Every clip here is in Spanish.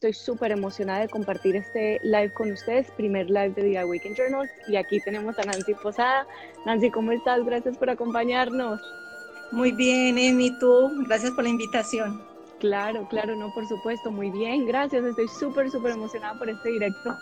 Estoy súper emocionada de compartir este live con ustedes, primer live de The Awaken Journals. Y aquí tenemos a Nancy Posada. Nancy, ¿cómo estás? Gracias por acompañarnos. Muy bien, Emi, tú. Gracias por la invitación. Claro, claro, no, por supuesto. Muy bien, gracias. Estoy súper, súper emocionada por este directo.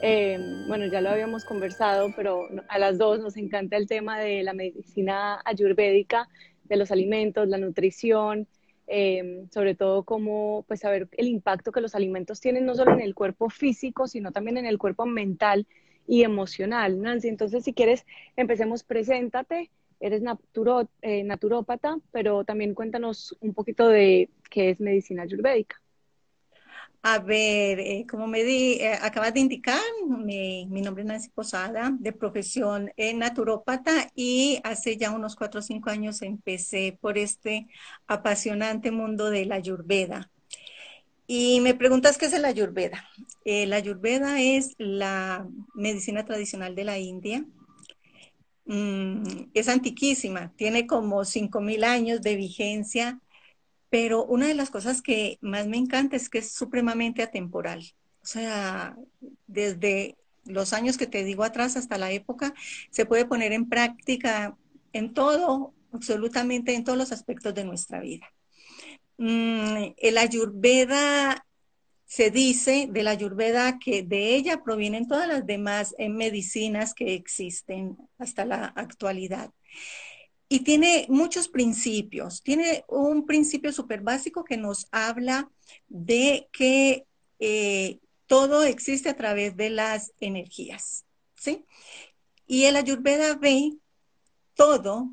Eh, bueno, ya lo habíamos conversado, pero a las dos nos encanta el tema de la medicina ayurvédica, de los alimentos, la nutrición, Em, sobre todo cómo pues saber el impacto que los alimentos tienen no solo en el cuerpo físico, sino también en el cuerpo mental y emocional. Nancy, entonces si quieres, empecemos, preséntate, eres eh, naturópata, pero también cuéntanos un poquito de qué es medicina ayurvédica. A ver, eh, como me di, eh, acabas de indicar, mi, nombre es Nancy Posada, de profesión eh, naturópata y hace ya unos cuatro o cinco años empecé por este apasionante mundo de la ayurveda. Y me preguntas qué es la ayurveda. la ayurveda es la medicina tradicional de la India. Mm, es antiquísima, tiene como cinco mil años de vigencia pero una de las cosas que más me encanta es que es supremamente atemporal. O sea, desde los años que te digo atrás hasta la época, se puede poner en práctica en todo, absolutamente en todos los aspectos de nuestra vida. Mm, el ayurveda se dice de la ayurveda que de ella provienen todas las demás eh, medicinas que existen hasta la actualidad y tiene muchos principios. Tiene un principio súper básico que nos habla de que eh, todo existe a través de las energías, ¿sí? Y el Ayurveda ve todo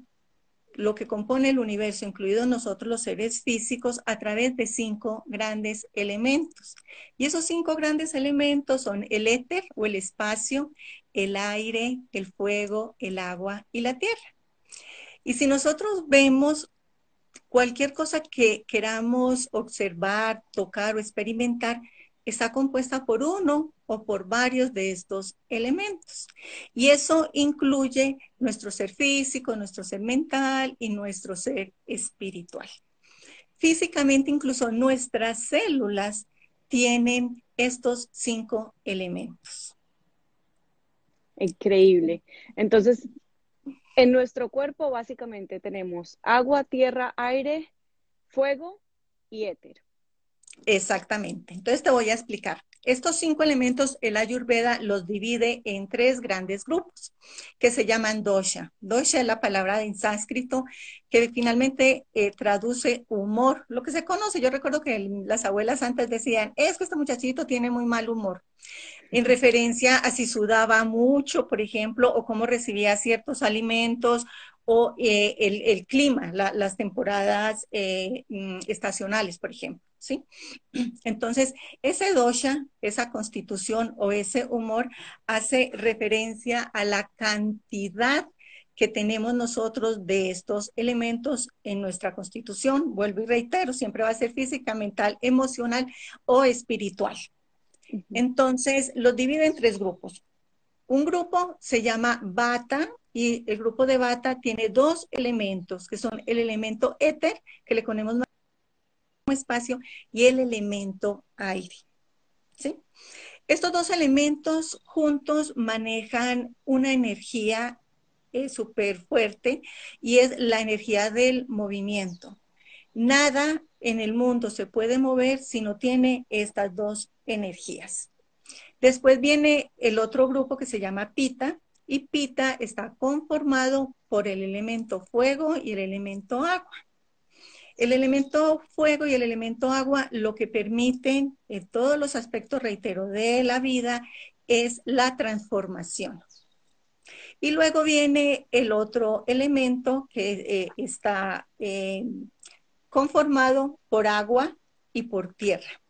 lo que compone el universo, incluidos nosotros los seres físicos, a través de cinco grandes elementos. Y esos cinco grandes elementos son el éter o el espacio, el aire, el fuego, el agua y la tierra. Y si nosotros vemos cualquier cosa que queramos observar, tocar o experimentar, está compuesta por uno o por varios de estos elementos. Y eso incluye nuestro ser físico, nuestro ser mental y nuestro ser espiritual. Físicamente, incluso nuestras células tienen estos cinco elementos. Increíble. Entonces, en nuestro cuerpo básicamente tenemos agua, tierra, aire, fuego y éter. Exactamente. Entonces te voy a explicar. Estos cinco elementos, el Ayurveda los divide en tres grandes grupos que se llaman dosha. Dosha es la palabra en sánscrito que finalmente eh, traduce humor, lo que se conoce. Yo recuerdo que las abuelas antes decían, es que este muchachito tiene muy mal humor en referencia a si sudaba mucho, por ejemplo, o cómo recibía ciertos alimentos o eh, el, clima, las temporadas eh, mm, estacionales, por ejemplo. ¿sí? Entonces, ese dosha, esa constitución o ese humor hace referencia a la cantidad que tenemos nosotros de estos elementos en nuestra constitución. Vuelvo y reitero, siempre va a ser física, mental, emocional o espiritual. Entonces, los divide en tres grupos. Un grupo se llama bata y el grupo de bata tiene dos elementos, que son el elemento éter, que le ponemos más espacio, y el elemento aire. ¿sí? Estos dos elementos juntos manejan una energía eh, súper fuerte y es la energía del movimiento. Nada en el mundo se puede mover si no tiene estas dos energías. Después viene el otro grupo que se llama Pita y Pita está conformado por el elemento fuego y el elemento agua. El elemento fuego y el elemento agua lo que permiten en todos los aspectos, reitero, de la vida es la transformación. Y luego viene el otro elemento que eh, está eh, conformado por agua y por tierra.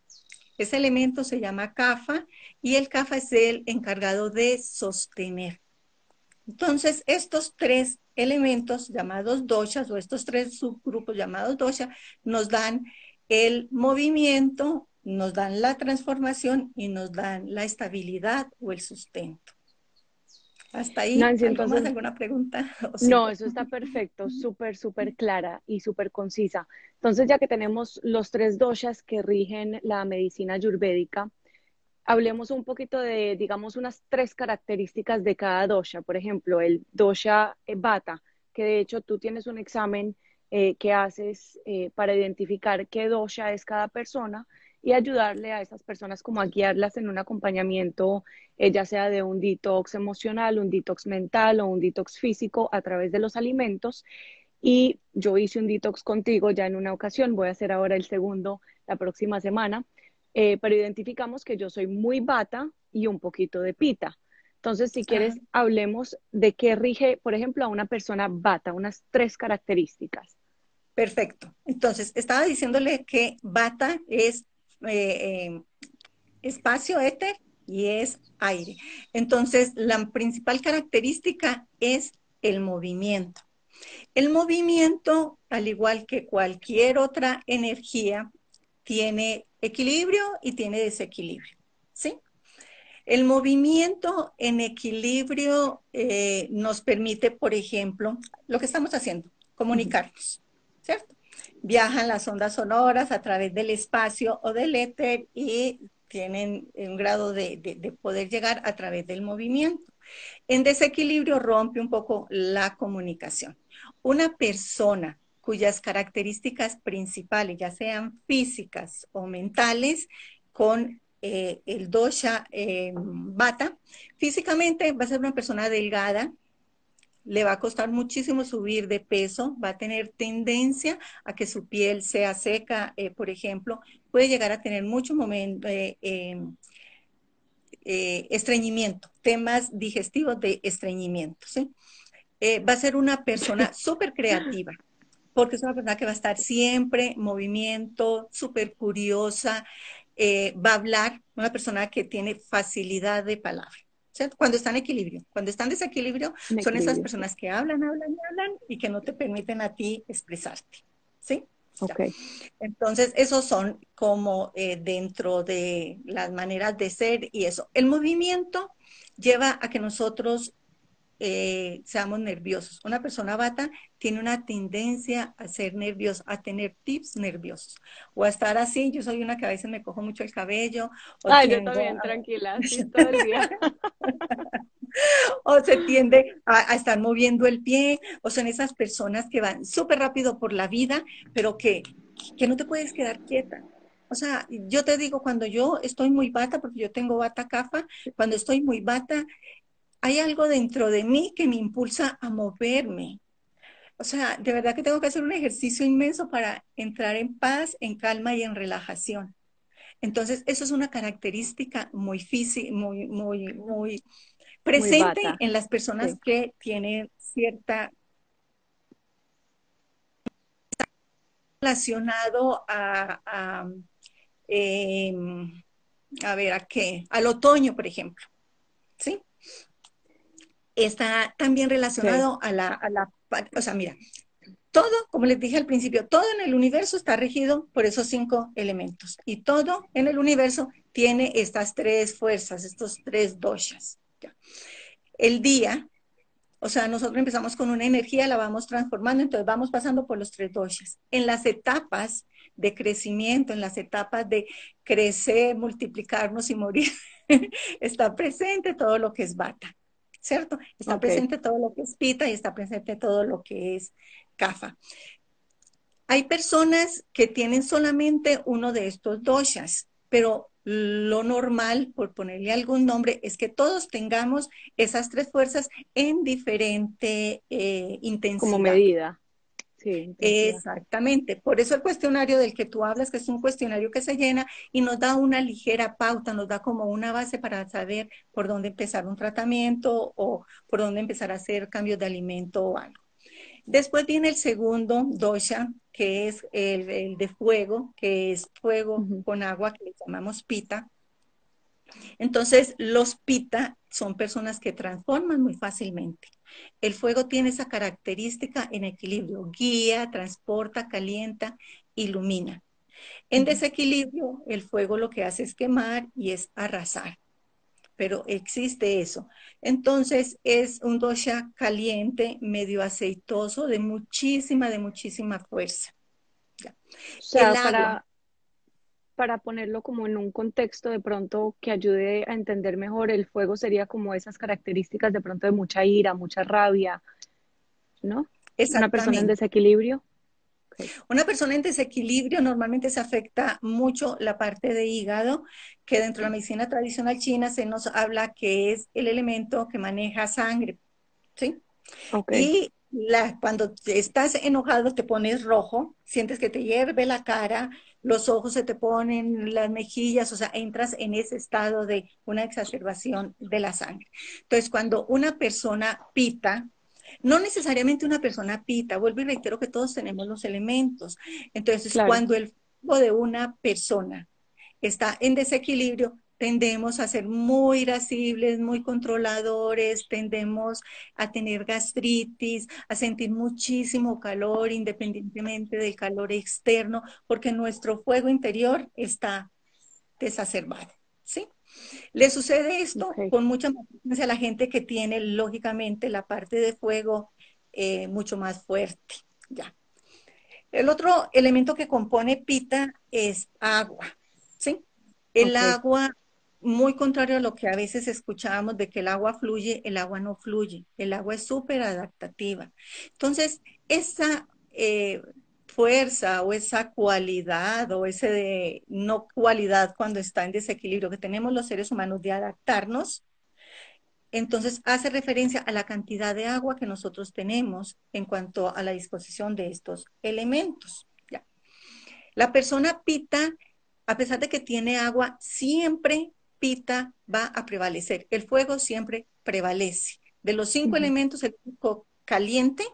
Ese elemento se llama CAFA y el CAFA es el encargado de sostener. Entonces, estos tres elementos llamados doshas o estos tres subgrupos llamados dosha nos dan el movimiento, nos dan la transformación y nos dan la estabilidad o el sustento. Hasta ahí, Nancy, entonces, alguna pregunta? No, eso está perfecto, súper, súper clara y súper concisa. Entonces, ya que tenemos los tres doshas que rigen la medicina ayurvédica, hablemos un poquito de, digamos, unas tres características de cada dosha. Por ejemplo, el dosha bata, que de hecho tú tienes un examen eh, que haces eh, para identificar qué dosha es cada persona y ayudarle a esas personas como a guiarlas en un acompañamiento, eh, ya sea de un detox emocional, un detox mental o un detox físico a través de los alimentos. Y yo hice un detox contigo ya en una ocasión, voy a hacer ahora el segundo la próxima semana, eh, pero identificamos que yo soy muy bata y un poquito de pita. Entonces, si quieres, hablemos de qué rige, por ejemplo, a una persona bata, unas tres características. Perfecto. Entonces, estaba diciéndole que bata es eh, eh, espacio éter y es aire. Entonces, la principal característica es el movimiento. El movimiento, al igual que cualquier otra energía, tiene equilibrio y tiene desequilibrio. ¿Sí? El movimiento en equilibrio eh, nos permite, por ejemplo, lo que estamos haciendo, comunicarnos, ¿cierto? Viajan las ondas sonoras a través del espacio o del éter y tienen un grado de, poder llegar a través del movimiento. En desequilibrio rompe un poco la comunicación. Una persona cuyas características principales, ya sean físicas o mentales, con eh, el dosha eh, bata, físicamente va a ser una persona delgada, le va a costar muchísimo subir de peso, va a tener tendencia a que su piel sea seca, eh, por ejemplo, puede llegar a tener mucho momento, eh, em, eh, estreñimiento, temas digestivos de estreñimiento. va a ser una persona súper creativa, porque es una persona que va a estar siempre en movimiento, súper curiosa, va a hablar, una persona que tiene facilidad de palabra. Cuando están en equilibrio. Cuando están en desequilibrio, son esas personas que hablan, hablan, hablan y que no te permiten a ti expresarte. ¿Sí? Okay. Entonces, esos son como eh, dentro de las maneras de ser y eso. El movimiento lleva a que nosotros eh, seamos nerviosos. Una persona bata tiene una tendencia a ser nerviosa, a tener tips nerviosos o a estar así. Yo soy una que a veces me cojo mucho el cabello. O Ay, yo también, tranquila, así todo el día. o se tiende a, estar moviendo el pie, o son esas personas que van súper rápido por la vida, pero que, que no te puedes quedar quieta. O sea, yo te digo, cuando yo estoy muy bata, porque yo tengo bata cafa, cuando estoy muy bata, hay algo dentro de mí que me impulsa a moverme. O sea, de verdad que tengo que hacer un ejercicio inmenso para entrar en paz, en calma y en relajación. Entonces, eso es una característica muy física, muy, muy, muy presente en las personas que tienen cierta relacionado a, a, em, a ver, ¿a qué? Al otoño, por ejemplo. ¿Sí? Está también relacionado a, la, a la, o sea, mira, todo, como les dije al principio, todo en el universo está regido por esos cinco elementos y todo en el universo tiene estas tres fuerzas, estos tres doshas. El día, o sea, nosotros empezamos con una energía, la vamos transformando, entonces vamos pasando por los tres doshas. En las etapas de crecimiento, en las etapas de crecer, multiplicarnos y morir, está presente todo lo que es bata. ¿Cierto? Está presente todo lo que es pita y está presente todo lo que es kafa. Hay personas que tienen solamente uno de estos doshas, pero lo normal, por ponerle algún nombre, es que todos tengamos esas tres fuerzas en diferente eh, intensidad. Como medida. Exactamente. Por eso el cuestionario del que tú hablas, que es un cuestionario que se llena y nos da una ligera pauta, nos da como una base para saber por dónde empezar un tratamiento o por dónde empezar a hacer cambios de alimento o algo. Después viene el segundo dosha, que es el, de fuego, que es fuego con agua, que le llamamos pita. Entonces, los pita son personas que transforman muy fácilmente. El fuego tiene esa característica en equilibrio, guía, transporta, calienta, ilumina. En desequilibrio, el fuego lo que hace es quemar y es arrasar. pero existe eso. Entonces es un dosha caliente, medio aceitoso, de muchísima, de muchísima fuerza. O sea, para, para ponerlo como en un contexto de pronto que ayude a entender mejor, el fuego sería como esas características de pronto de mucha ira, mucha rabia, ¿no? Una persona en desequilibrio. Una persona en desequilibrio normalmente se afecta mucho la parte de hígado, que dentro de la medicina tradicional china se nos habla que es el elemento que maneja sangre, ¿sí? Y la, cuando estás enojado te pones rojo, sientes que te hierve la cara, los ojos se te ponen, las mejillas, o sea, entras en ese estado de una exacerbación de la sangre. Entonces, cuando una persona pita, no necesariamente una persona pita, vuelvo y reitero que todos tenemos los elementos. Entonces, cuando el fuego de una persona está en desequilibrio, tendemos a ser muy irascibles, muy controladores, tendemos a tener gastritis, a sentir muchísimo calor independientemente del calor externo, porque nuestro fuego interior está desacerbado, ¿sí? Le sucede esto con mucha más frecuencia a la gente que tiene, lógicamente, la parte de fuego eh, mucho más fuerte, ya. El otro elemento que compone pita es agua, ¿sí? El agua muy contrario a lo que a veces escuchábamos de que el agua fluye, el agua no fluye, el agua es súper adaptativa. Entonces, esa eh, fuerza o esa cualidad o ese no cualidad cuando está en desequilibrio que tenemos los seres humanos de adaptarnos, entonces hace referencia a la cantidad de agua que nosotros tenemos en cuanto a la disposición de estos elementos. ¿ya? La persona pita, a pesar de que tiene agua, siempre pita va a prevalecer. El fuego siempre prevalece. De los cinco elementos, el único caliente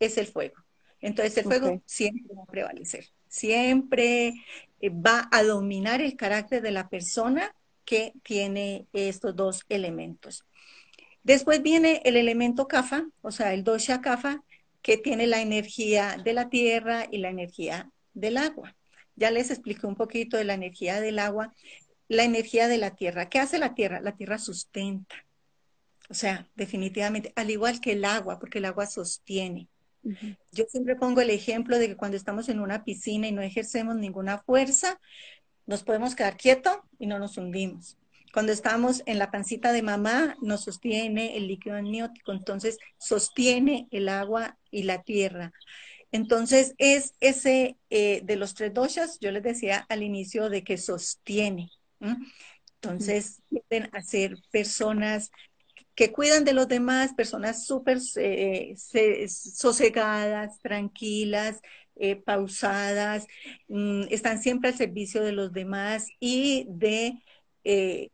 es el fuego. Entonces el fuego siempre va a prevalecer. Siempre eh, va a dominar el carácter de la persona que tiene estos dos elementos. Después viene el elemento kafa, o sea, el dosha kafa, que tiene la energía de la tierra y la energía del agua. Ya les expliqué un poquito de la energía del agua la energía de la tierra. ¿Qué hace la tierra? La tierra sustenta. O sea, definitivamente, al igual que el agua, porque el agua sostiene. Yo siempre pongo el ejemplo de que cuando estamos en una piscina y no ejercemos ninguna fuerza, nos podemos quedar quietos y no nos hundimos. Cuando estamos en la pancita de mamá, nos sostiene el líquido amniótico, entonces sostiene el agua y la tierra. Entonces es ese eh, de los tres doshas, yo les decía al inicio de que sostiene, entonces, tienden a ser personas que cuidan de los demás, personas súper eh, sosegadas, tranquilas, eh, pausadas, mm, están siempre al servicio de los demás y de eh,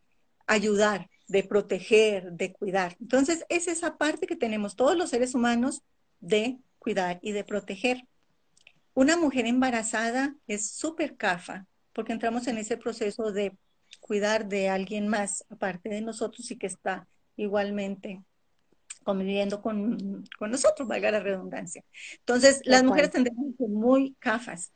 ayudar, de proteger, de cuidar. Entonces, es esa parte que tenemos todos los seres humanos de cuidar y de proteger. Una mujer embarazada es súper cafa porque entramos en ese proceso de cuidar de alguien más aparte de nosotros y que está igualmente conviviendo con, nosotros, valga la redundancia. Entonces, las mujeres tendemos ser muy cafas.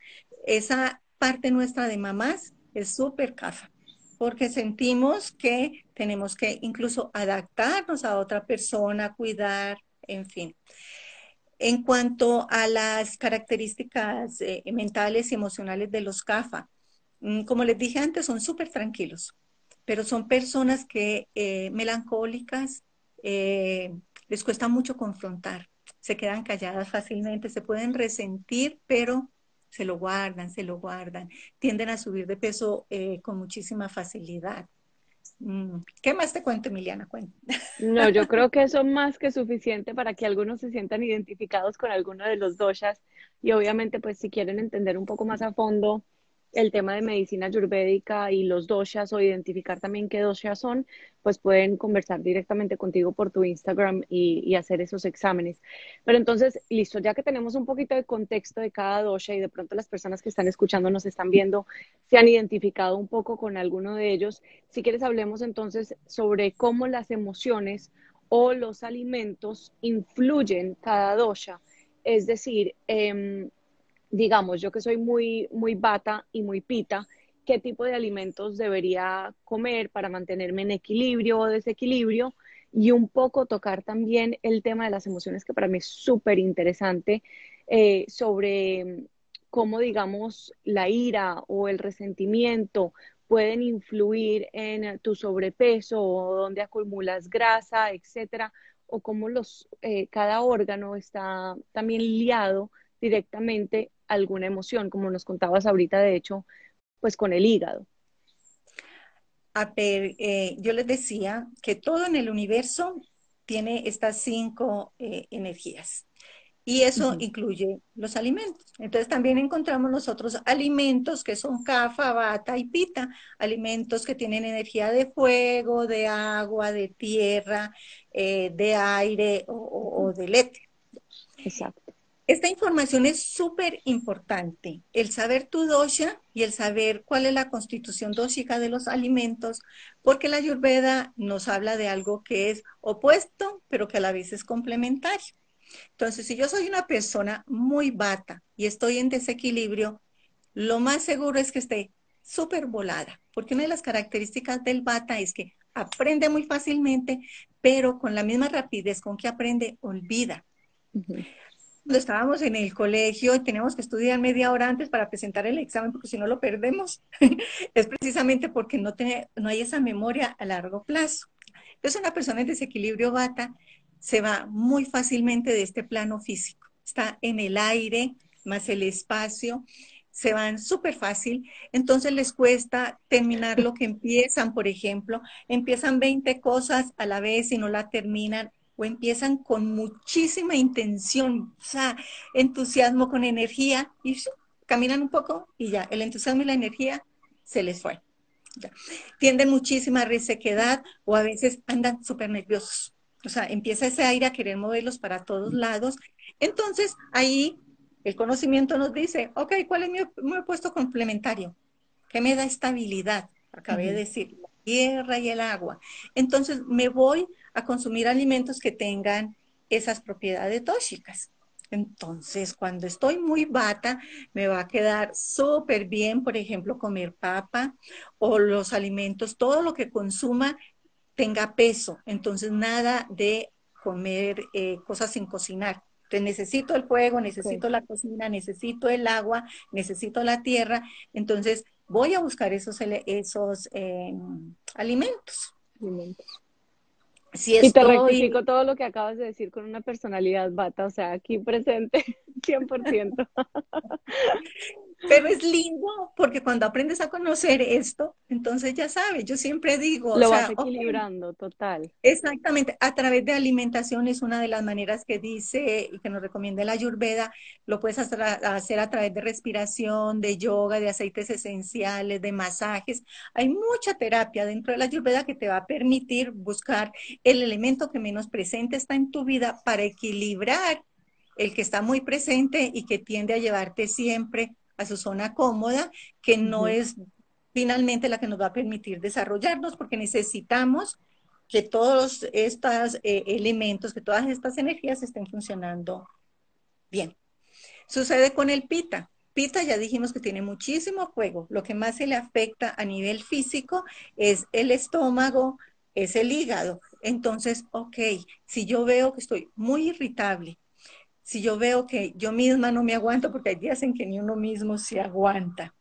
Esa parte nuestra de mamás es súper cafa, porque sentimos que tenemos que incluso adaptarnos a otra persona, cuidar, en fin. En cuanto a las características eh, mentales y emocionales de los CAFA, como les dije antes, son súper tranquilos, pero son personas que eh, melancólicas, eh, les cuesta mucho confrontar, se quedan calladas fácilmente, se pueden resentir, pero se lo guardan, se lo guardan, tienden a subir de peso eh, con muchísima facilidad. Mm, ¿Qué más te cuento, Emiliana? No, yo creo que eso es más que suficiente para que algunos se sientan identificados con alguno de los doshas y obviamente pues si quieren entender un poco más a fondo el tema de medicina ayurvédica y los doshas o identificar también qué doshas son, pues pueden conversar directamente contigo por tu Instagram y, hacer esos exámenes. Pero entonces, listo, ya que tenemos un poquito de contexto de cada dosha y de pronto las personas que están escuchando nos están viendo, se han identificado un poco con alguno de ellos, si quieres hablemos entonces sobre cómo las emociones o los alimentos influyen cada dosha. Es decir, eh, digamos, yo que soy muy, muy bata y muy pita, qué tipo de alimentos debería comer para mantenerme en equilibrio o desequilibrio y un poco tocar también el tema de las emociones que para mí es súper interesante eh, sobre cómo, digamos, la ira o el resentimiento pueden influir en tu sobrepeso o dónde acumulas grasa, etcétera, o cómo los, eh, cada órgano está también liado directamente alguna emoción, como nos contabas ahorita, de hecho, pues con el hígado. A ver, eh, yo les decía que todo en el universo tiene estas cinco eh, energías y eso incluye los alimentos. Entonces también encontramos nosotros alimentos que son cafa, bata y pita, alimentos que tienen energía de fuego, de agua, de tierra, eh, de aire o, o del éter. Exacto. Esta información es súper importante, el saber tu dosha y el saber cuál es la constitución dóxica de los alimentos, porque la ayurveda nos habla de algo que es opuesto, pero que a la vez es complementario. Entonces, si yo soy una persona muy bata y estoy en desequilibrio, lo más seguro es que esté súper volada, porque una de las características del bata es que aprende muy fácilmente, pero con la misma rapidez con que aprende, olvida cuando estábamos en el colegio y teníamos que estudiar media hora antes para presentar el examen, porque si no lo perdemos, es precisamente porque no, tiene, no hay esa memoria a largo plazo. Entonces, una persona en desequilibrio bata se va muy fácilmente de este plano físico. Está en el aire, más el espacio, se van súper fácil, entonces les cuesta terminar lo que empiezan, por ejemplo, empiezan 20 cosas a la vez y no la terminan, o empiezan con muchísima intención, o sea, entusiasmo con energía y caminan un poco y ya, el entusiasmo y la energía se les fue. Tienden muchísima resequedad o a veces andan súper nerviosos. O sea, empieza ese aire a querer moverlos para todos lados. Entonces, ahí el conocimiento nos dice, ok, ¿cuál es mi, mi puesto complementario? ¿Qué me da estabilidad? Acabé de decir, la tierra y el agua. Entonces, me voy a consumir alimentos que tengan esas propiedades tóxicas. Entonces, cuando estoy muy bata, me va a quedar súper bien, por ejemplo, comer papa o los alimentos, todo lo que consuma tenga peso. Entonces, nada de comer eh, cosas sin cocinar. Entonces, necesito el fuego, necesito la cocina, necesito el agua, necesito la tierra. Entonces, voy a buscar esos, esos em, alimentos. alimentos y te rectifico todo lo que acabas de decir con una personalidad bata, o sea, aquí presente 100%. Pero es lindo porque cuando aprendes a conocer esto, entonces ya sabes, yo siempre digo... Lo vas equilibrando, total. Exactamente, a través de alimentación es una de las maneras que dice y que nos recomienda la Ayurveda, lo puedes hacer a, través de respiración, de yoga, de aceites esenciales, de masajes. Hay mucha terapia dentro de la Ayurveda que te va a permitir buscar el elemento que menos presente está en tu vida para equilibrar el que está muy presente y que tiende a llevarte siempre a su zona cómoda, que no es finalmente la que nos va a permitir desarrollarnos, porque necesitamos que todos estos eh, elementos, que todas estas energías estén funcionando bien. Sucede con el pita. Pita ya dijimos que tiene muchísimo fuego. Lo que más se le afecta a nivel físico es el estómago, es el hígado. Entonces, ok, si yo veo que estoy muy irritable, si yo veo que yo misma no me aguanto, porque hay días en que ni uno mismo se aguanta,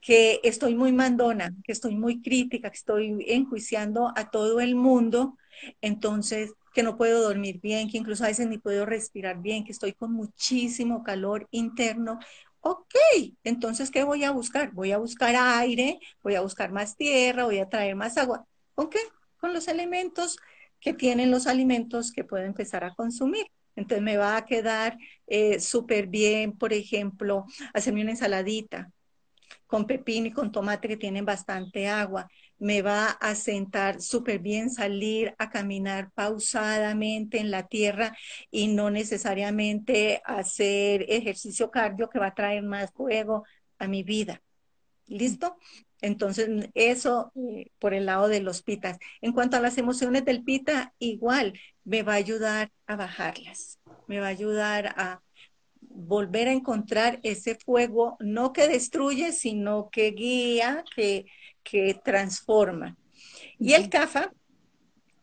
que estoy muy mandona, que estoy muy crítica, que estoy enjuiciando a todo el mundo, entonces que no puedo dormir bien, que incluso a veces ni puedo respirar bien, que estoy con muchísimo calor interno. Ok, entonces, ¿qué voy a buscar? Voy a buscar aire, voy a buscar más tierra, voy a traer más agua. ¿Ok? Con los elementos que tienen los alimentos que puedo empezar a consumir. Entonces me va a quedar eh, súper bien, por ejemplo, hacerme una ensaladita con pepino y con tomate que tienen bastante agua. Me va a sentar súper bien salir a caminar pausadamente en la tierra y no necesariamente hacer ejercicio cardio que va a traer más fuego a mi vida. ¿Listo? Entonces, eso eh, por el lado de los pitas. En cuanto a las emociones del pita, igual me va a ayudar a bajarlas, me va a ayudar a volver a encontrar ese fuego, no que destruye, sino que guía, que, que transforma. Y el CAFA,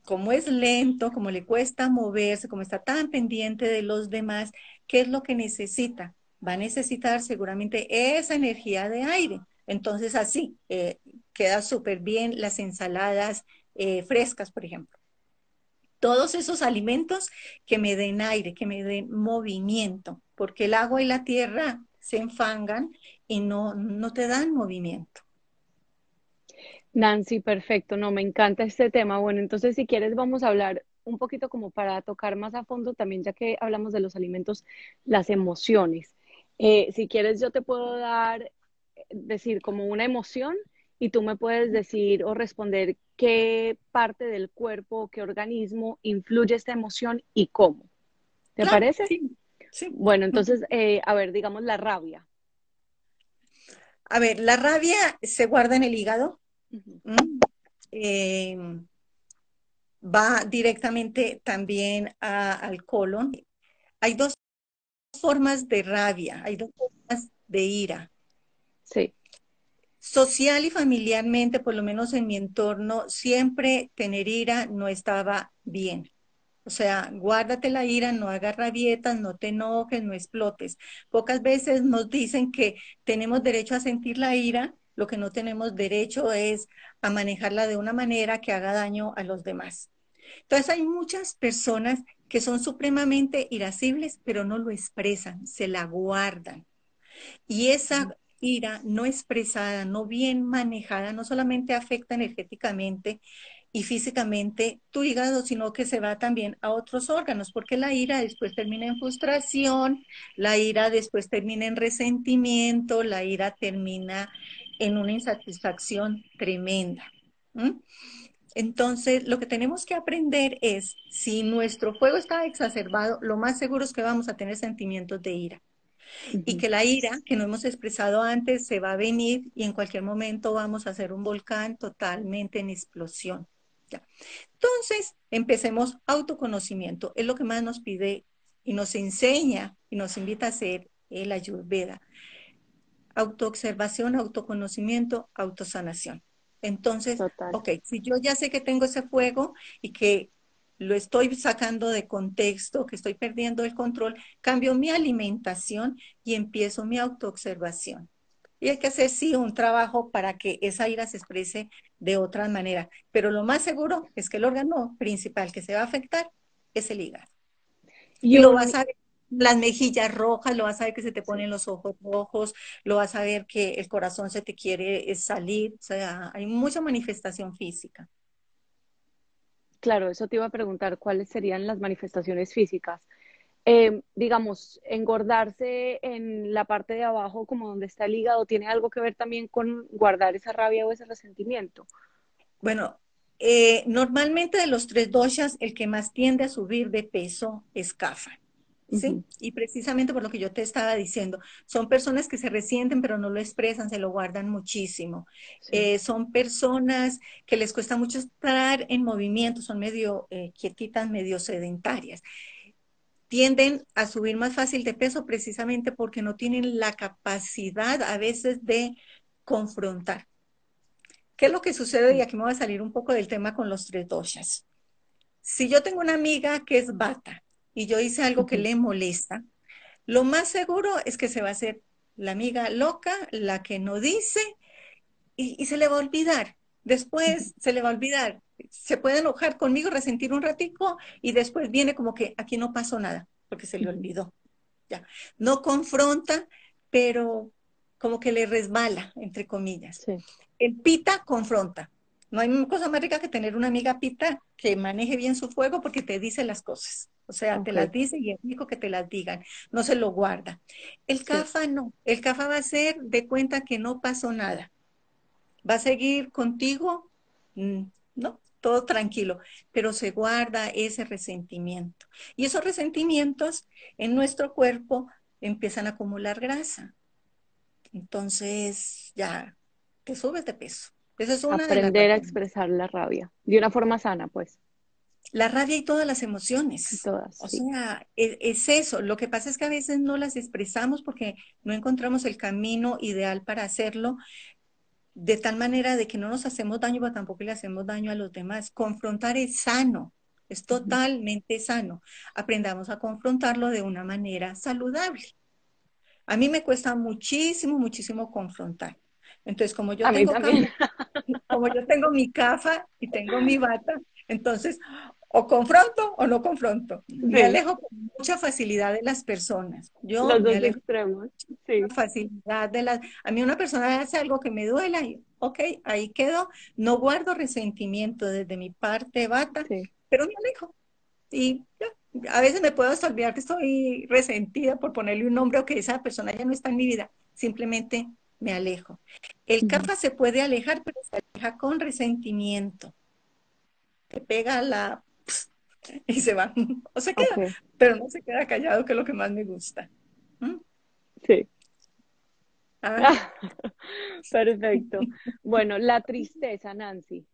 como es lento, como le cuesta moverse, como está tan pendiente de los demás, ¿qué es lo que necesita? Va a necesitar seguramente esa energía de aire. Entonces así eh, queda súper bien las ensaladas eh, frescas, por ejemplo. Todos esos alimentos que me den aire, que me den movimiento, porque el agua y la tierra se enfangan y no, no te dan movimiento. Nancy, perfecto, no, me encanta este tema. Bueno, entonces si quieres vamos a hablar un poquito como para tocar más a fondo también, ya que hablamos de los alimentos, las emociones. Eh, si quieres, yo te puedo dar, decir como una emoción y tú me puedes decir o responder qué parte del cuerpo, qué organismo influye esta emoción y cómo. ¿Te parece? Sí, sí. Bueno, entonces, eh, a ver, digamos la rabia. A ver, la rabia se guarda en el hígado. Eh, va directamente también al colon. Hay dos formas de rabia, hay dos formas de ira. Sí. Social y familiarmente, por lo menos en mi entorno, siempre tener ira no estaba bien. O sea, guárdate la ira, no hagas rabietas, no te enojes, no explotes. Pocas veces nos dicen que tenemos derecho a sentir la ira, lo que no tenemos derecho es a manejarla de una manera que haga daño a los demás. Entonces hay muchas personas que son supremamente irascibles, pero no lo expresan, se la guardan. Y esa ira no expresada, no bien manejada, no solamente afecta energéticamente y físicamente tu hígado, sino que se va también a otros órganos, porque la ira después termina en frustración, la ira después termina en resentimiento, la ira termina en una insatisfacción tremenda. Entonces, lo que tenemos que aprender es, si nuestro fuego está exacerbado, lo más seguro es que vamos a tener sentimientos de ira. Y que la ira, que no hemos expresado antes, se va a venir y en cualquier momento vamos a hacer un volcán totalmente en explosión. ¿ya? Entonces, empecemos autoconocimiento. Es lo que más nos pide y nos enseña y nos invita a hacer el Ayurveda. Autoobservación, autoconocimiento, autosanación. Entonces, ok, si yo ya sé que tengo ese fuego y que lo estoy sacando de contexto, que estoy perdiendo el control, cambio mi alimentación y empiezo mi autoobservación. Y hay que hacer, sí, un trabajo para que esa ira se exprese de otra manera. Pero lo más seguro es que el órgano principal que se va a afectar es el hígado. Y, lo vas a ver las mejillas rojas, lo vas a ver que se te ponen los ojos rojos, lo vas a ver que el corazón se te quiere eh, salir, o sea, hay mucha manifestación física. Claro, eso te iba a preguntar, ¿cuáles serían las manifestaciones físicas? Eh, digamos, engordarse en la parte de abajo, como donde está el hígado, ¿tiene algo que ver también con guardar esa rabia o ese resentimiento? Bueno, eh, normalmente de los tres doshas, el que más tiende a subir de peso es Kapha. ¿Sí? Y precisamente por lo que yo te estaba diciendo, son personas que se resienten pero no lo expresan, se lo guardan muchísimo. Eh, son personas que les cuesta mucho estar en movimiento, son medio eh, quietitas, medio sedentarias. Tienden a subir más fácil de peso precisamente porque no tienen la capacidad a veces de confrontar. ¿Qué es lo que sucede? Y aquí me voy a salir un poco del tema con los tres doshas. Si yo tengo una amiga que es bata, y yo hice algo que le molesta, lo más seguro es que se va a hacer la amiga loca, la que no dice, y, se le va a olvidar. Después se le va a olvidar. Se puede enojar conmigo, resentir un ratico, y después viene como que aquí no pasó nada, porque se le olvidó. Ya. No confronta, pero como que le resbala, entre comillas. El pita confronta. No hay cosa más rica que tener una amiga pita que maneje bien su fuego porque te dice las cosas. O sea, te las dice y es que te las digan, no se lo guarda. El CAFA no, el CAFA va a ser de cuenta que no pasó nada. Va a seguir contigo, mm, no, todo tranquilo, pero se guarda ese resentimiento. Y esos resentimientos en nuestro cuerpo empiezan a acumular grasa. Entonces ya te subes de peso. Eso es una Aprender a expresar la rabia de una forma sana, pues. La rabia y todas las emociones. Todas. O sea, es, es, eso. Lo que pasa es que a veces no las expresamos porque no encontramos el camino ideal para hacerlo de tal manera de que no nos hacemos daño, pero tampoco le hacemos daño a los demás. Confrontar es sano, es totalmente sano. Aprendamos a confrontarlo de una manera saludable. A mí me cuesta muchísimo, muchísimo confrontar. Entonces, como yo, tengo, como yo tengo mi cafa y tengo mi bata, entonces o confronto o no confronto. Me alejo con mucha facilidad de las personas. Yo Los dos extremos. Sí. Facilidad de las. A mí una persona hace algo que me duela y, ok, ahí quedo. No guardo resentimiento desde mi parte bata, pero me alejo. Y a veces me puedo hasta olvidar que estoy resentida por ponerle un nombre o que esa persona ya no está en mi vida. Simplemente me alejo. El capa se puede alejar, pero se aleja con resentimiento. Te pega la y se va. O se queda, pero no se queda callado, que es lo que más me gusta. ¿Mm? Sí. Perfecto. Bueno, la tristeza, Nancy.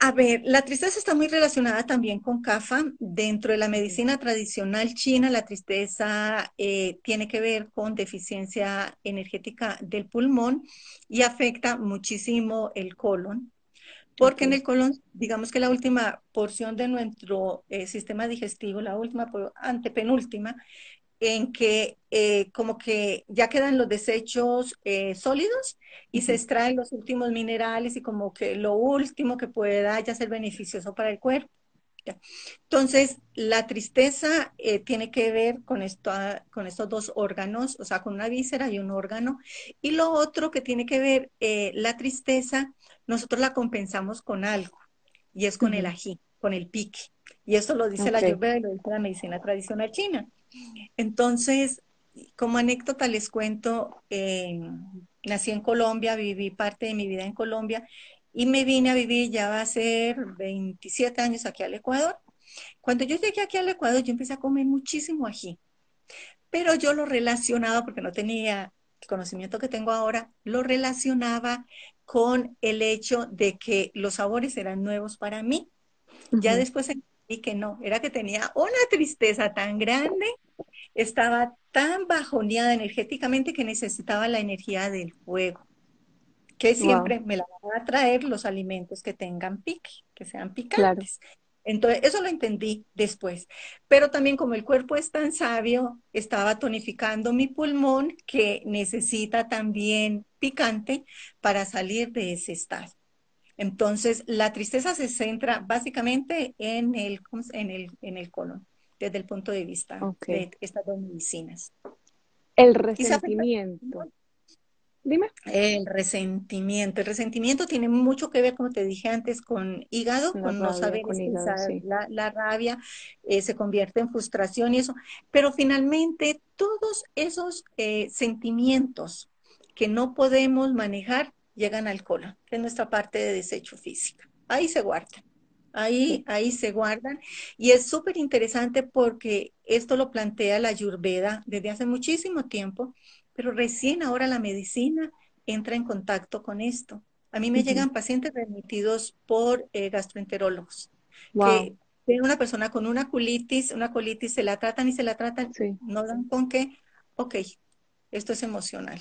A ver, la tristeza está muy relacionada también con CAFA. Dentro de la medicina tradicional china, la tristeza eh, tiene que ver con deficiencia energética del pulmón y afecta muchísimo el colon. Porque en el colon, digamos que la última porción de nuestro eh, sistema digestivo, la última, antepenúltima, en que eh, como que ya quedan los desechos eh, sólidos y se extraen los últimos minerales y como que lo último que pueda ya ser beneficioso para el cuerpo. Entonces, la tristeza tiene que ver con, esto, con estos dos órganos, o sea, con una víscera y un órgano. Y lo otro que tiene que ver, la tristeza nosotros la compensamos con algo, y es con el ají, con el pique. Y esto lo dice la Ayurveda y lo dice la medicina tradicional china. Entonces, como anécdota les cuento, eh, nací en Colombia, viví parte de mi vida en Colombia y me vine a vivir, ya va a ser 27 años aquí al Ecuador. Cuando yo llegué aquí al Ecuador, yo empecé a comer muchísimo ají, pero yo lo relacionaba, porque no tenía el conocimiento que tengo ahora, lo relacionaba con el hecho de que los sabores eran nuevos para mí. Ya después entendí que no, era que tenía una tristeza tan grande, estaba tan bajoneada energéticamente que necesitaba la energía del fuego, que siempre me la van a traer los alimentos que tengan pique, que sean picantes. Entonces, eso lo entendí después. Pero también como el cuerpo es tan sabio, estaba tonificando mi pulmón que necesita también picante para salir de ese estado. Entonces, la tristeza se centra básicamente en el, en el, en el colon, desde el punto de vista de estas dos medicinas. El resentimiento. Dime. El resentimiento. El resentimiento tiene mucho que ver, como te dije antes, con hígado, con no saber la, rabia eh, se convierte en frustración y eso. Pero finalmente, todos esos eh, sentimientos que no podemos manejar llegan al colon, que es nuestra parte de desecho física. Ahí se guardan. Ahí, ahí se guardan. Y es súper interesante porque esto lo plantea la Ayurveda desde hace muchísimo tiempo pero recién ahora la medicina entra en contacto con esto. A mí me llegan pacientes remitidos por eh, gastroenterólogos, que tienen una persona con una colitis, una colitis, se la tratan y se la tratan, no dan con qué, ok, esto es emocional.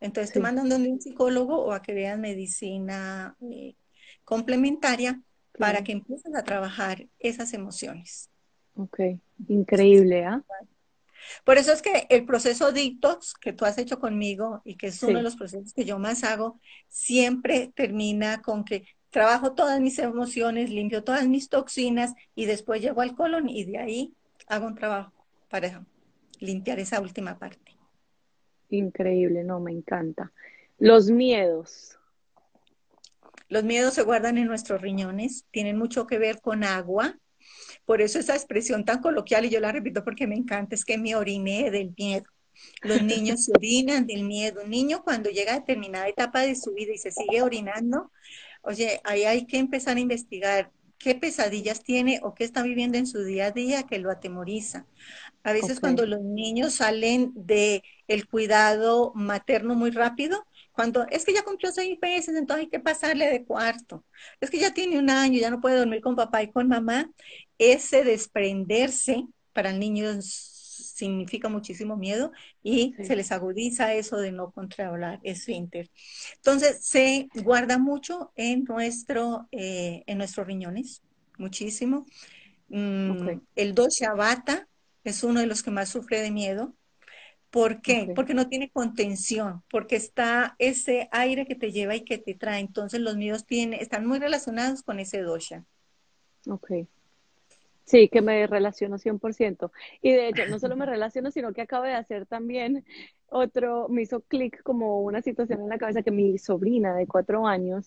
Entonces te mandan donde un psicólogo o a que vean medicina eh, complementaria para que empieces a trabajar esas emociones. Ok, increíble, ¿ah? Por eso es que el proceso detox que tú has hecho conmigo y que es uno de los procesos que yo más hago, siempre termina con que trabajo todas mis emociones, limpio todas mis toxinas y después llego al colon y de ahí hago un trabajo para limpiar esa última parte. Increíble, no, me encanta. Los miedos. Los miedos se guardan en nuestros riñones, tienen mucho que ver con agua, por eso esa expresión tan coloquial, y yo la repito porque me encanta, es que me oriné del miedo. Los niños se orinan del miedo. Un niño cuando llega a determinada etapa de su vida y se sigue orinando, oye, ahí hay que empezar a investigar qué pesadillas tiene o qué está viviendo en su día a día que lo atemoriza. A veces cuando los niños salen de el cuidado materno muy rápido, Cuando es que ya cumplió seis meses, entonces hay que pasarle de cuarto. Es que ya tiene un año, ya no puede dormir con papá y con mamá. Ese desprenderse para el niño significa muchísimo miedo y se les agudiza eso de no controlar esfínter. Entonces, se guarda mucho en, nuestro, eh, en nuestros riñones, muchísimo. Mm, el dosha bata es uno de los que más sufre de miedo ¿Por qué? Porque no tiene contención, porque está ese aire que te lleva y que te trae. Entonces los miedos tienen, están muy relacionados con ese dosha. Ok. Sí, que me relaciono 100%. Y de hecho, no solo me relaciono, sino que acabo de hacer también otro, me hizo clic como una situación en la cabeza que mi sobrina de cuatro años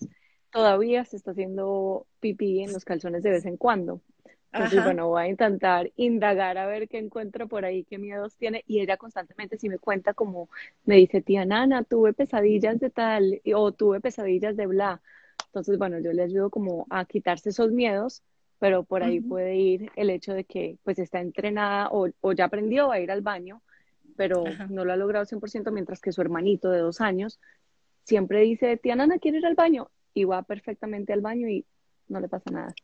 todavía se está haciendo pipí en los calzones de vez en cuando. Entonces, bueno, voy a intentar indagar a ver qué encuentro por ahí, qué miedos tiene. Y ella constantemente si me cuenta como, me dice, tía Nana, tuve pesadillas de tal, o tuve pesadillas de bla. Entonces, bueno, yo le ayudo como a quitarse esos miedos, pero por ahí puede ir el hecho de que pues está entrenada o, o ya aprendió a ir al baño, pero no lo ha logrado 100%, mientras que su hermanito de dos años siempre dice, tía Nana, quiere ir al baño, y va perfectamente al baño y no le pasa nada.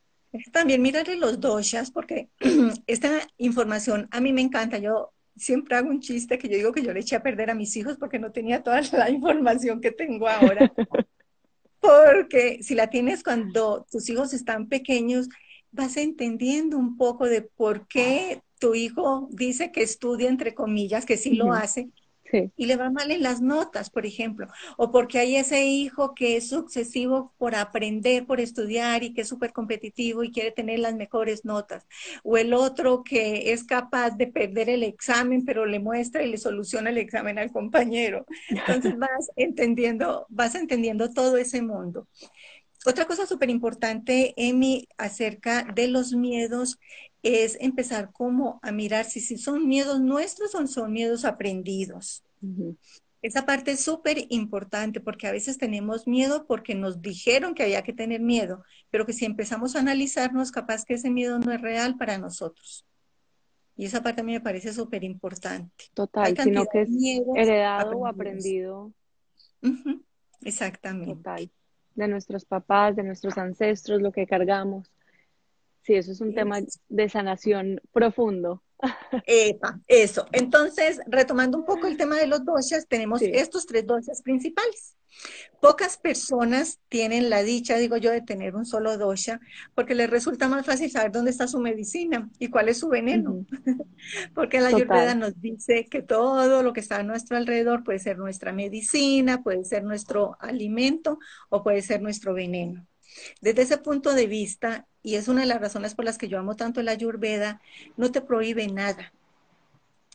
También mírale los doshas, porque esta información a mí me encanta. Yo siempre hago un chiste que yo digo que yo le eché a perder a mis hijos porque no tenía toda la información que tengo ahora. Porque si la tienes cuando tus hijos están pequeños, vas entendiendo un poco de por qué tu hijo dice que estudia, entre comillas, que sí lo hace, y le va mal en las notas, por ejemplo, o porque hay ese hijo que es sucesivo por aprender, por estudiar y que es súper competitivo y quiere tener las mejores notas, o el otro que es capaz de perder el examen, pero le muestra y le soluciona el examen al compañero. Entonces vas entendiendo, vas entendiendo todo ese mundo. Otra cosa súper importante, Emi, acerca de los miedos es empezar como a mirar si, si son miedos nuestros o son miedos aprendidos. Esa parte es súper importante porque a veces tenemos miedo porque nos dijeron que había que tener miedo, pero que si empezamos a analizarnos, capaz que ese miedo no es real para nosotros. Y esa parte a mí me parece súper importante. Total, sino que es heredado o aprendido. Exactamente. Total de nuestros papás, de nuestros ancestros, lo que cargamos. Sí, eso es un tema de sanación profundo. Epa, eso. Entonces, retomando un poco el tema de los doshas, tenemos estos tres doshas principales. Pocas personas tienen la dicha, digo yo, de tener un solo dosha, porque les resulta más fácil saber dónde está su medicina y cuál es su veneno. porque la Ayurveda nos dice que todo lo que está a nuestro alrededor puede ser nuestra medicina, puede ser nuestro alimento o puede ser nuestro veneno. Desde ese punto de vista, y es una de las razones por las que yo amo tanto la Ayurveda, no te prohíbe nada.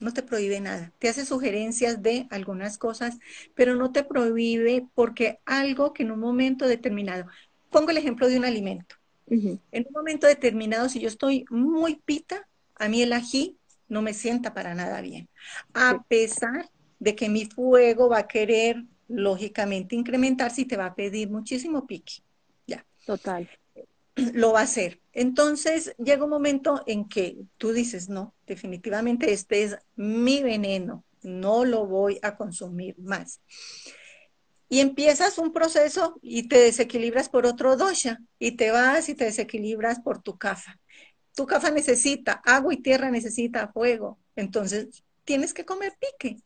No te prohíbe nada. Te hace sugerencias de algunas cosas, pero no te prohíbe porque algo que en un momento determinado, pongo el ejemplo de un alimento. En un momento determinado, si yo estoy muy pita, a mí el ají no me sienta para nada bien. A pesar de que mi fuego va a querer, lógicamente, incrementarse y te va a pedir muchísimo pique. Ya. Total lo va a hacer. Entonces llega un momento en que tú dices, no, definitivamente este es mi veneno, no lo voy a consumir más. Y empiezas un proceso y te desequilibras por otro dosha y te vas y te desequilibras por tu kafa. Tu kafa necesita agua y tierra necesita fuego, entonces tienes que comer pique.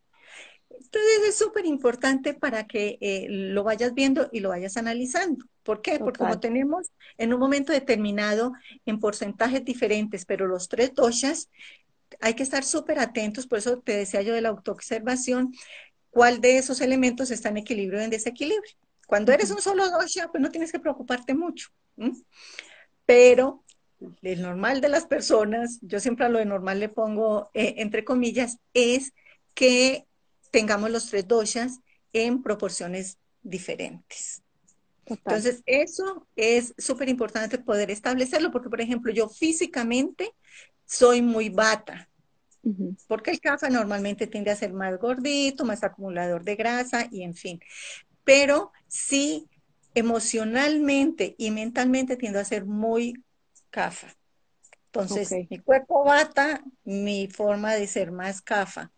Entonces es súper importante para que eh, lo vayas viendo y lo vayas analizando. ¿Por qué? Porque como tenemos en un momento determinado en porcentajes diferentes, pero los tres doshas, hay que estar súper atentos, por eso te decía yo de la autoobservación, cuál de esos elementos está en equilibrio o en desequilibrio. Cuando eres un solo dosha, pues no tienes que preocuparte mucho. Pero el normal de las personas, yo siempre a lo de normal le pongo eh, entre comillas, es que tengamos los tres doshas en proporciones diferentes. Entonces, eso es súper importante poder establecerlo, porque, por ejemplo, yo físicamente soy muy bata, porque el café normalmente tiende a ser más gordito, más acumulador de grasa y en fin. Pero sí, emocionalmente y mentalmente tiendo a ser muy cafa. Entonces, mi cuerpo bata, mi forma de ser más cafa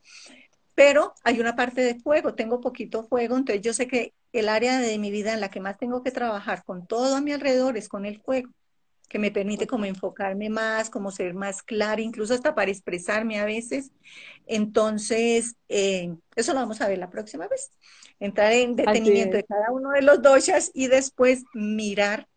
pero hay una parte de fuego, tengo poquito fuego, entonces yo sé que el área de mi vida en la que más tengo que trabajar con todo a mi alrededor es con el juego, que me permite como enfocarme más, como ser más clara, incluso hasta para expresarme a veces. Entonces, eh, eso lo vamos a ver la próxima vez. Entrar en detenimiento de cada uno de los doshas y después mirar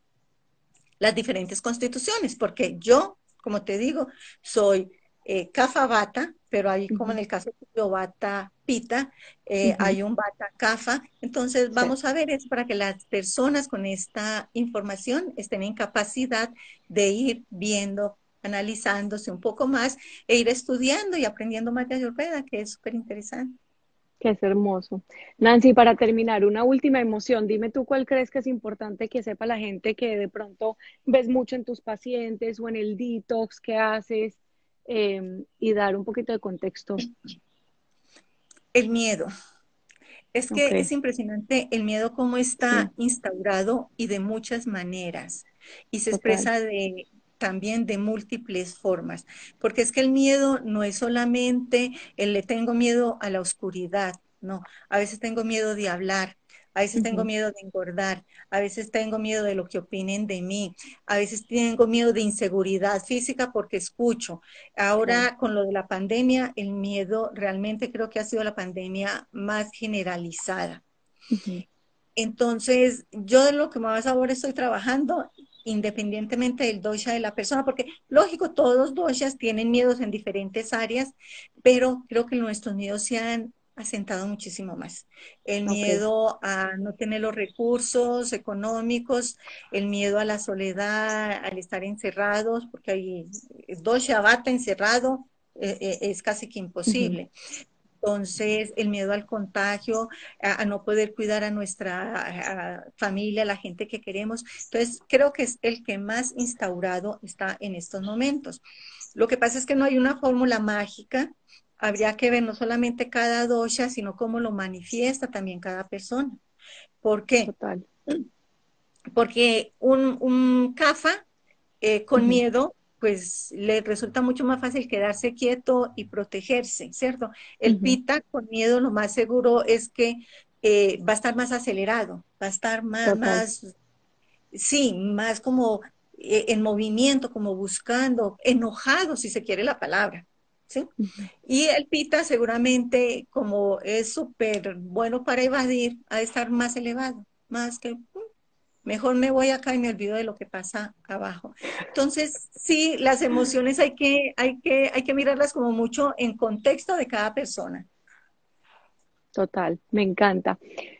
las diferentes constituciones, porque yo, como te digo, soy eh, bata, pero ahí como en el caso de bata pita, eh, hay un bata kafa. Entonces vamos a ver, es para que las personas con esta información estén en capacidad de ir viendo, analizándose un poco más e ir estudiando y aprendiendo más de Ayurveda, que es súper interesante. Que es hermoso. Nancy, para terminar, una última emoción. Dime tú cuál crees que es importante que sepa la gente que de pronto ves mucho en tus pacientes o en el detox que haces em, y dar un poquito de contexto. El miedo. Es que es impresionante el miedo cómo está instaurado y de muchas maneras. Y se expresa de, también de múltiples formas, porque es que el miedo no es solamente el le tengo miedo a la oscuridad, no, a veces tengo miedo de hablar, a veces tengo miedo de engordar, a veces tengo miedo de lo que opinen de mí, a veces tengo miedo de inseguridad física porque escucho. Ahora con lo de la pandemia, el miedo realmente creo que ha sido la pandemia más generalizada. Entonces, yo de lo que más ahora estoy trabajando independientemente del dosha de la persona, porque lógico, todos doshas tienen miedos en diferentes áreas, pero creo que nuestros miedos se han asentado muchísimo más. El miedo a no tener los recursos económicos, el miedo a la soledad, al estar encerrados, porque hay dosha bata encerrado, eh, eh, es casi que imposible. Entonces, el miedo al contagio, a, no poder cuidar a nuestra familia, a la gente que queremos. Entonces, creo que es el que más instaurado está en estos momentos. Lo que pasa es que no hay una fórmula mágica. Habría que ver no solamente cada dosha, sino cómo lo manifiesta también cada persona. ¿Por qué? Total. Porque un, un CAFA eh, con miedo pues le resulta mucho más fácil quedarse quieto y protegerse, ¿cierto? El pita con miedo lo más seguro es que eh, va a estar más acelerado, va a estar más, más sí, más como eh, en movimiento, como buscando, enojado, si se quiere la palabra. ¿Sí? Y el pita seguramente, como es súper bueno para evadir, ha de estar más elevado, más que Mejor me voy acá y me olvido de lo que pasa abajo. Entonces, sí, las emociones hay que, hay que, hay que mirarlas como mucho en contexto de cada persona. Total, me encanta.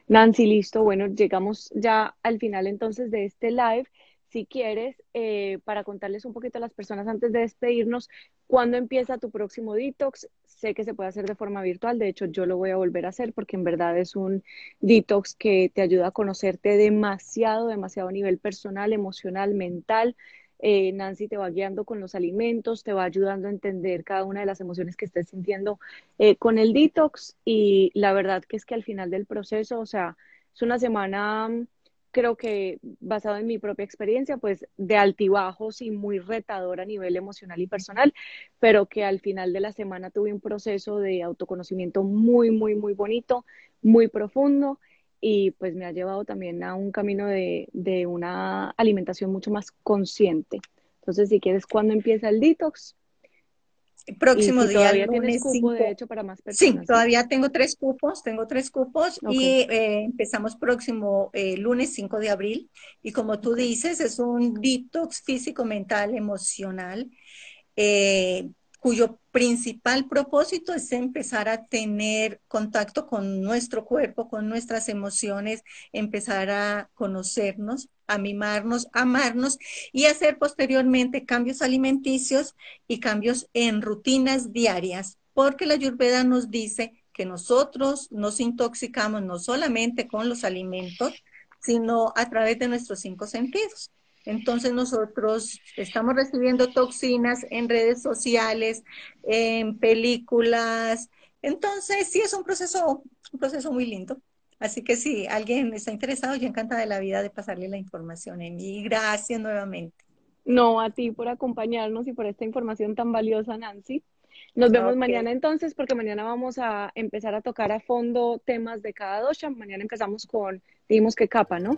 Nancy, listo. Bueno, llegamos ya al final entonces de este live si quieres, eh, para contarles un poquito a las personas antes de despedirnos, ¿cuándo empieza tu próximo detox? Sé que se puede hacer de forma virtual, de hecho yo lo voy a volver a hacer porque en verdad es un detox que te ayuda a conocerte demasiado, demasiado a nivel personal, emocional, mental. Eh, Nancy te va guiando con los alimentos, te va ayudando a entender cada una de las emociones que estés sintiendo eh, con el detox y la verdad que es que al final del proceso, o sea, es una semana creo que basado en mi propia experiencia, pues de altibajos y muy retador a nivel emocional y personal, pero que al final de la semana tuve un proceso de autoconocimiento muy, muy, muy bonito, muy profundo y pues me ha llevado también a un camino de, de una alimentación mucho más consciente. Entonces, si quieres, ¿cuándo empieza el detox? Próximo día. Todavía tienes cupo, de hecho, para más personas. Sí, todavía tengo tres cupos, tengo tres cupos y eh, empezamos próximo eh, lunes 5 de abril. Y como tú dices, es un detox físico, mental, emocional. Eh, cuyo principal propósito es empezar a tener contacto con nuestro cuerpo, con nuestras emociones, empezar a conocernos, a mimarnos, amarnos y hacer posteriormente cambios alimenticios y cambios en rutinas diarias, porque la Ayurveda nos dice que nosotros nos intoxicamos no solamente con los alimentos, sino a través de nuestros cinco sentidos. Entonces nosotros estamos recibiendo toxinas en redes sociales, en películas. Entonces sí es un proceso, un proceso muy lindo. Así que si alguien está interesado, yo encantada de la vida de pasarle la información. Y gracias nuevamente. No, a ti por acompañarnos y por esta información tan valiosa, Nancy. Nos vemos mañana entonces, porque mañana vamos a empezar a tocar a fondo temas de cada dosha. Mañana empezamos con, dijimos que capa, ¿no?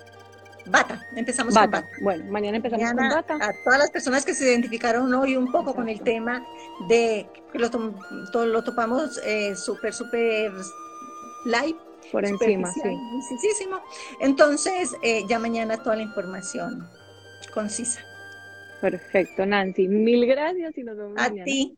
Bata, empezamos con bata. Bueno, mañana empezamos con bata. A todas las personas que se identificaron hoy un poco con el tema de que lo, lo topamos eh, súper, súper live. Por encima, sí. Muchísimo. Entonces, eh, ya mañana toda la información concisa. Perfecto, Nancy. Mil gracias y nos vemos a mañana. ti.